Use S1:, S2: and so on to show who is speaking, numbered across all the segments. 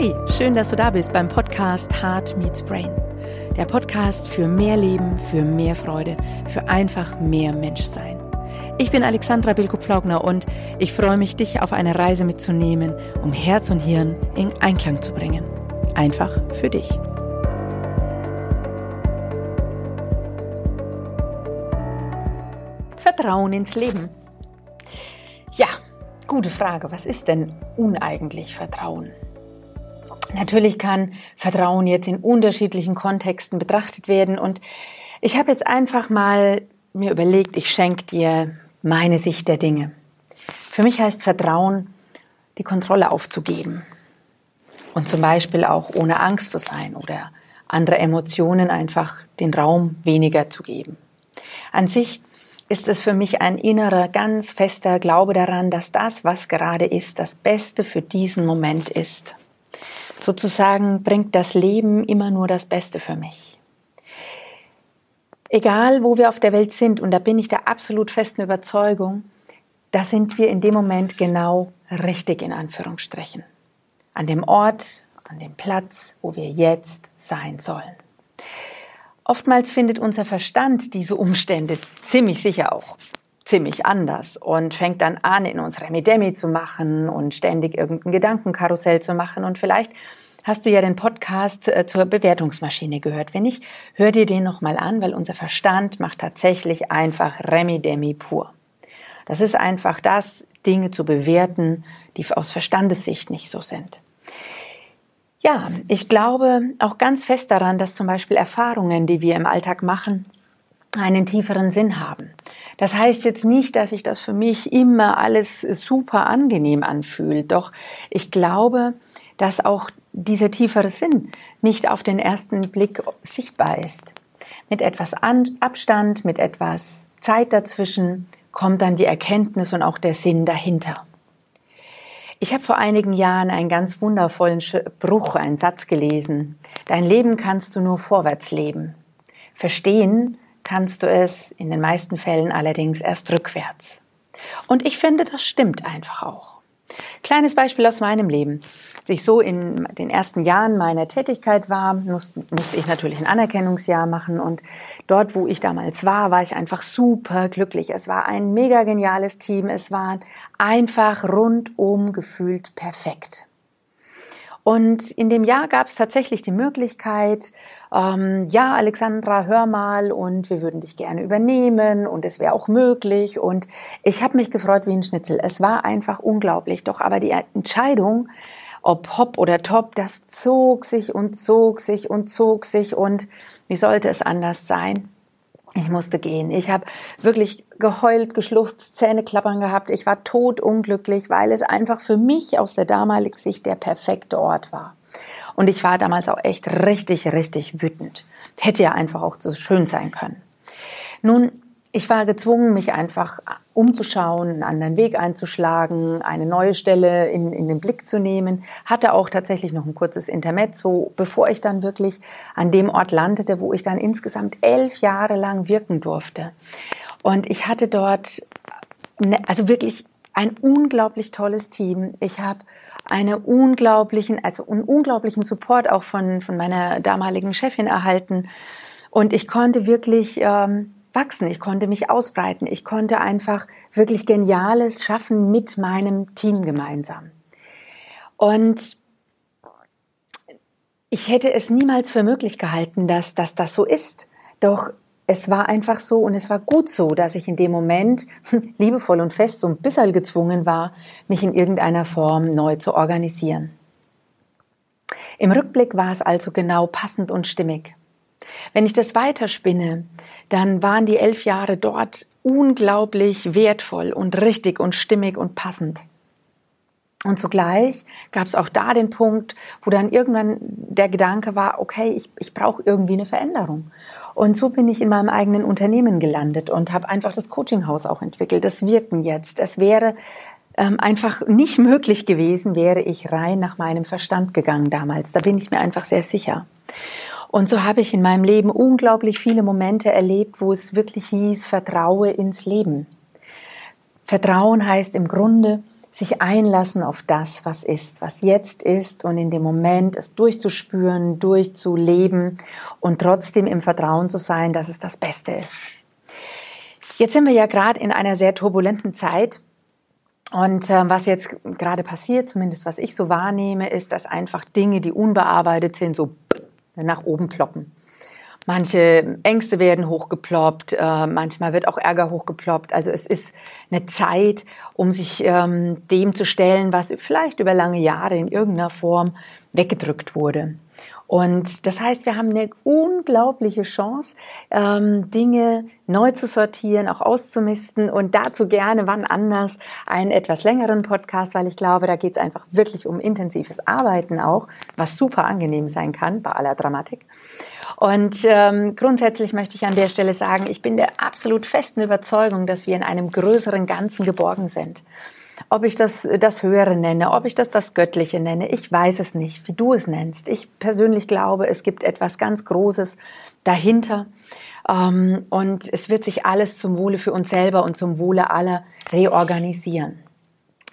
S1: Hey, schön, dass du da bist beim Podcast Heart Meets Brain. Der Podcast für mehr Leben, für mehr Freude, für einfach mehr Menschsein. Ich bin Alexandra Bilko-Pflaugner und ich freue mich, dich auf eine Reise mitzunehmen, um Herz und Hirn in Einklang zu bringen. Einfach für dich. Vertrauen ins Leben. Ja, gute Frage. Was ist denn uneigentlich Vertrauen? Natürlich kann Vertrauen jetzt in unterschiedlichen Kontexten betrachtet werden und ich habe jetzt einfach mal mir überlegt, ich schenke dir meine Sicht der Dinge. Für mich heißt Vertrauen, die Kontrolle aufzugeben und zum Beispiel auch ohne Angst zu sein oder andere Emotionen einfach den Raum weniger zu geben. An sich ist es für mich ein innerer, ganz fester Glaube daran, dass das, was gerade ist, das Beste für diesen Moment ist. Sozusagen bringt das Leben immer nur das Beste für mich. Egal, wo wir auf der Welt sind, und da bin ich der absolut festen Überzeugung, da sind wir in dem Moment genau richtig in Anführungsstrichen. An dem Ort, an dem Platz, wo wir jetzt sein sollen. Oftmals findet unser Verstand diese Umstände ziemlich sicher auch ziemlich anders und fängt dann an, in uns Remi-Demi zu machen und ständig irgendein Gedankenkarussell zu machen. Und vielleicht hast du ja den Podcast äh, zur Bewertungsmaschine gehört. Wenn nicht, hör dir den nochmal an, weil unser Verstand macht tatsächlich einfach Remi-Demi pur. Das ist einfach das, Dinge zu bewerten, die aus Verstandessicht nicht so sind. Ja, ich glaube auch ganz fest daran, dass zum Beispiel Erfahrungen, die wir im Alltag machen, einen tieferen Sinn haben. Das heißt jetzt nicht, dass sich das für mich immer alles super angenehm anfühlt, doch ich glaube, dass auch dieser tiefere Sinn nicht auf den ersten Blick sichtbar ist. Mit etwas Abstand, mit etwas Zeit dazwischen kommt dann die Erkenntnis und auch der Sinn dahinter. Ich habe vor einigen Jahren einen ganz wundervollen Bruch, einen Satz gelesen. Dein Leben kannst du nur vorwärts leben. Verstehen kannst du es in den meisten Fällen allerdings erst rückwärts. Und ich finde, das stimmt einfach auch. Kleines Beispiel aus meinem Leben. Als ich so in den ersten Jahren meiner Tätigkeit war, musste, ich natürlich ein Anerkennungsjahr machen und dort, wo ich damals war, war ich einfach super glücklich. Es war ein mega geniales Team. Es war einfach rundum gefühlt perfekt. Und in dem Jahr gab es tatsächlich die Möglichkeit, ähm, ja, Alexandra, hör mal und wir würden dich gerne übernehmen und es wäre auch möglich. Und ich habe mich gefreut wie ein Schnitzel. Es war einfach unglaublich. Doch aber die Entscheidung, ob hopp oder top, das zog sich und zog sich und zog sich und wie sollte es anders sein? Ich musste gehen. Ich habe wirklich geheult, geschluchzt, Zähne klappern gehabt. Ich war totunglücklich, weil es einfach für mich aus der damaligen Sicht der perfekte Ort war. Und ich war damals auch echt richtig, richtig wütend. Hätte ja einfach auch so schön sein können. Nun, ich war gezwungen, mich einfach umzuschauen, einen anderen Weg einzuschlagen, eine neue Stelle in, in den Blick zu nehmen. Hatte auch tatsächlich noch ein kurzes Intermezzo, bevor ich dann wirklich an dem Ort landete, wo ich dann insgesamt elf Jahre lang wirken durfte. Und ich hatte dort ne, also wirklich ein unglaublich tolles Team. Ich habe eine unglaublichen, also einen unglaublichen Support auch von, von meiner damaligen Chefin erhalten. Und ich konnte wirklich ähm, wachsen, ich konnte mich ausbreiten, ich konnte einfach wirklich Geniales schaffen mit meinem Team gemeinsam. Und ich hätte es niemals für möglich gehalten, dass, dass das so ist. Doch es war einfach so und es war gut so, dass ich in dem Moment liebevoll und fest so ein bisschen gezwungen war, mich in irgendeiner Form neu zu organisieren. Im Rückblick war es also genau passend und stimmig. Wenn ich das weiterspinne, dann waren die elf Jahre dort unglaublich wertvoll und richtig und stimmig und passend. Und zugleich gab es auch da den Punkt, wo dann irgendwann der Gedanke war, okay, ich, ich brauche irgendwie eine Veränderung. Und so bin ich in meinem eigenen Unternehmen gelandet und habe einfach das Coachinghaus auch entwickelt, das Wirken jetzt. Es wäre ähm, einfach nicht möglich gewesen, wäre ich rein nach meinem Verstand gegangen damals. Da bin ich mir einfach sehr sicher. Und so habe ich in meinem Leben unglaublich viele Momente erlebt, wo es wirklich hieß, vertraue ins Leben. Vertrauen heißt im Grunde, sich einlassen auf das, was ist, was jetzt ist und in dem Moment es durchzuspüren, durchzuleben und trotzdem im Vertrauen zu sein, dass es das Beste ist. Jetzt sind wir ja gerade in einer sehr turbulenten Zeit. Und äh, was jetzt gerade passiert, zumindest was ich so wahrnehme, ist, dass einfach Dinge, die unbearbeitet sind, so nach oben ploppen. Manche Ängste werden hochgeploppt, äh, manchmal wird auch Ärger hochgeploppt. Also es ist eine Zeit, um sich ähm, dem zu stellen, was vielleicht über lange Jahre in irgendeiner Form weggedrückt wurde. Und das heißt, wir haben eine unglaubliche Chance, ähm, Dinge neu zu sortieren, auch auszumisten und dazu gerne wann anders einen etwas längeren Podcast, weil ich glaube, da geht es einfach wirklich um intensives Arbeiten auch, was super angenehm sein kann bei aller Dramatik. Und ähm, grundsätzlich möchte ich an der Stelle sagen, ich bin der absolut festen Überzeugung, dass wir in einem größeren Ganzen geborgen sind. Ob ich das das Höhere nenne, ob ich das das Göttliche nenne, ich weiß es nicht, wie du es nennst. Ich persönlich glaube, es gibt etwas ganz Großes dahinter. Ähm, und es wird sich alles zum Wohle für uns selber und zum Wohle aller reorganisieren.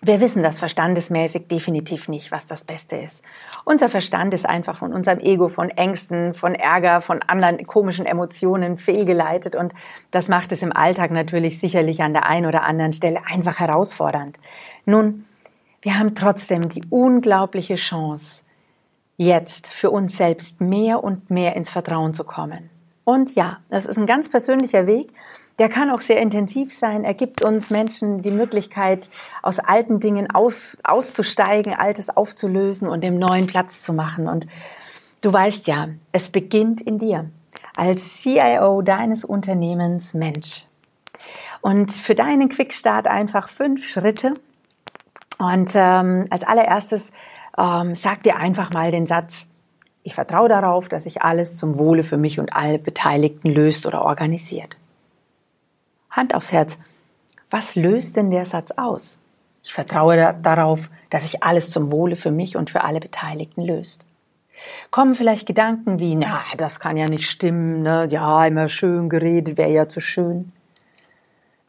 S1: Wir wissen das verstandesmäßig definitiv nicht, was das Beste ist. Unser Verstand ist einfach von unserem Ego, von Ängsten, von Ärger, von anderen komischen Emotionen fehlgeleitet und das macht es im Alltag natürlich sicherlich an der einen oder anderen Stelle einfach herausfordernd. Nun, wir haben trotzdem die unglaubliche Chance, jetzt für uns selbst mehr und mehr ins Vertrauen zu kommen. Und ja, das ist ein ganz persönlicher Weg, der kann auch sehr intensiv sein. Er gibt uns Menschen die Möglichkeit, aus alten Dingen aus, auszusteigen, Altes aufzulösen und dem neuen Platz zu machen. Und du weißt ja, es beginnt in dir als CIO deines Unternehmens Mensch. Und für deinen Quickstart einfach fünf Schritte. Und ähm, als allererstes ähm, sag dir einfach mal den Satz, ich vertraue darauf, dass sich alles zum Wohle für mich und alle Beteiligten löst oder organisiert. Hand aufs Herz. Was löst denn der Satz aus? Ich vertraue darauf, dass sich alles zum Wohle für mich und für alle Beteiligten löst. Kommen vielleicht Gedanken wie, na, das kann ja nicht stimmen, ne? ja, immer schön geredet, wäre ja zu schön.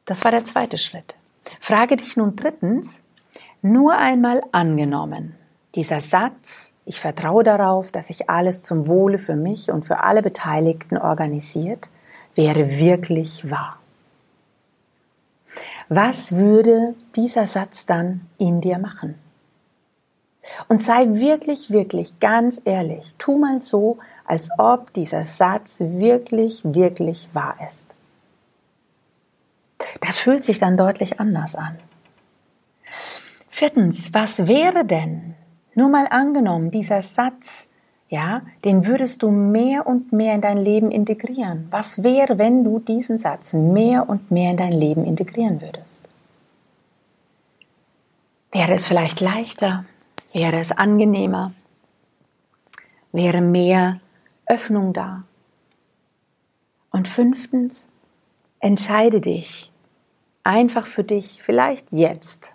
S1: Das war der zweite Schritt. Frage dich nun drittens, nur einmal angenommen, dieser Satz, ich vertraue darauf, dass sich alles zum Wohle für mich und für alle Beteiligten organisiert, wäre wirklich wahr. Was würde dieser Satz dann in dir machen? Und sei wirklich, wirklich ganz ehrlich. Tu mal so, als ob dieser Satz wirklich, wirklich wahr ist. Das fühlt sich dann deutlich anders an. Viertens, was wäre denn, nur mal angenommen, dieser Satz ja, den würdest du mehr und mehr in dein Leben integrieren. Was wäre, wenn du diesen Satz mehr und mehr in dein Leben integrieren würdest? Wäre es vielleicht leichter? Wäre es angenehmer? Wäre mehr Öffnung da? Und fünftens, entscheide dich einfach für dich, vielleicht jetzt,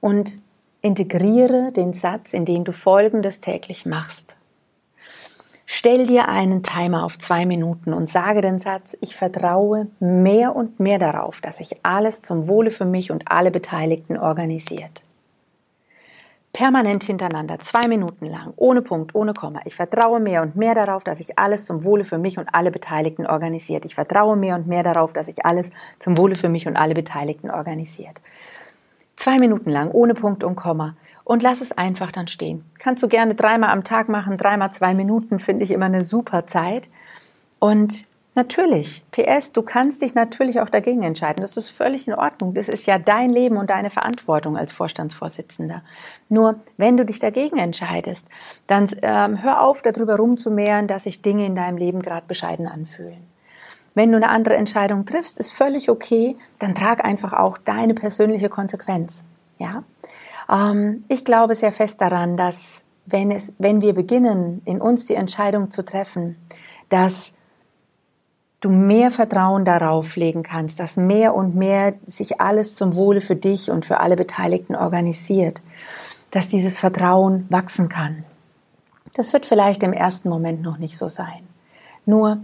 S1: und integriere den Satz, indem du Folgendes täglich machst. Stell dir einen Timer auf zwei Minuten und sage den Satz, ich vertraue mehr und mehr darauf, dass sich alles zum Wohle für mich und alle Beteiligten organisiert. Permanent hintereinander, zwei Minuten lang, ohne Punkt, ohne Komma. Ich vertraue mehr und mehr darauf, dass sich alles zum Wohle für mich und alle Beteiligten organisiert. Ich vertraue mehr und mehr darauf, dass sich alles zum Wohle für mich und alle Beteiligten organisiert. Zwei Minuten lang, ohne Punkt und Komma und lass es einfach dann stehen. Kannst du gerne dreimal am Tag machen, dreimal zwei Minuten, finde ich immer eine super Zeit. Und natürlich, PS, du kannst dich natürlich auch dagegen entscheiden. Das ist völlig in Ordnung. Das ist ja dein Leben und deine Verantwortung als Vorstandsvorsitzender. Nur, wenn du dich dagegen entscheidest, dann ähm, hör auf, darüber rumzumehren, dass sich Dinge in deinem Leben gerade bescheiden anfühlen. Wenn du eine andere Entscheidung triffst, ist völlig okay, dann trag einfach auch deine persönliche Konsequenz. Ja? Ähm, ich glaube sehr fest daran, dass wenn, es, wenn wir beginnen, in uns die Entscheidung zu treffen, dass du mehr Vertrauen darauf legen kannst, dass mehr und mehr sich alles zum Wohle für dich und für alle Beteiligten organisiert, dass dieses Vertrauen wachsen kann. Das wird vielleicht im ersten Moment noch nicht so sein. Nur,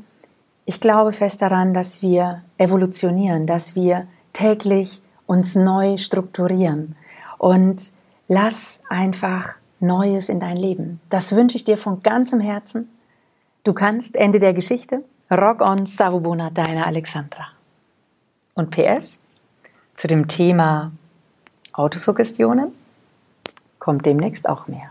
S1: ich glaube fest daran, dass wir evolutionieren, dass wir täglich uns neu strukturieren, und lass einfach Neues in dein Leben. Das wünsche ich dir von ganzem Herzen. Du kannst, Ende der Geschichte, Rock on Sarubona, deine Alexandra. Und PS, zu dem Thema Autosuggestionen kommt demnächst auch mehr.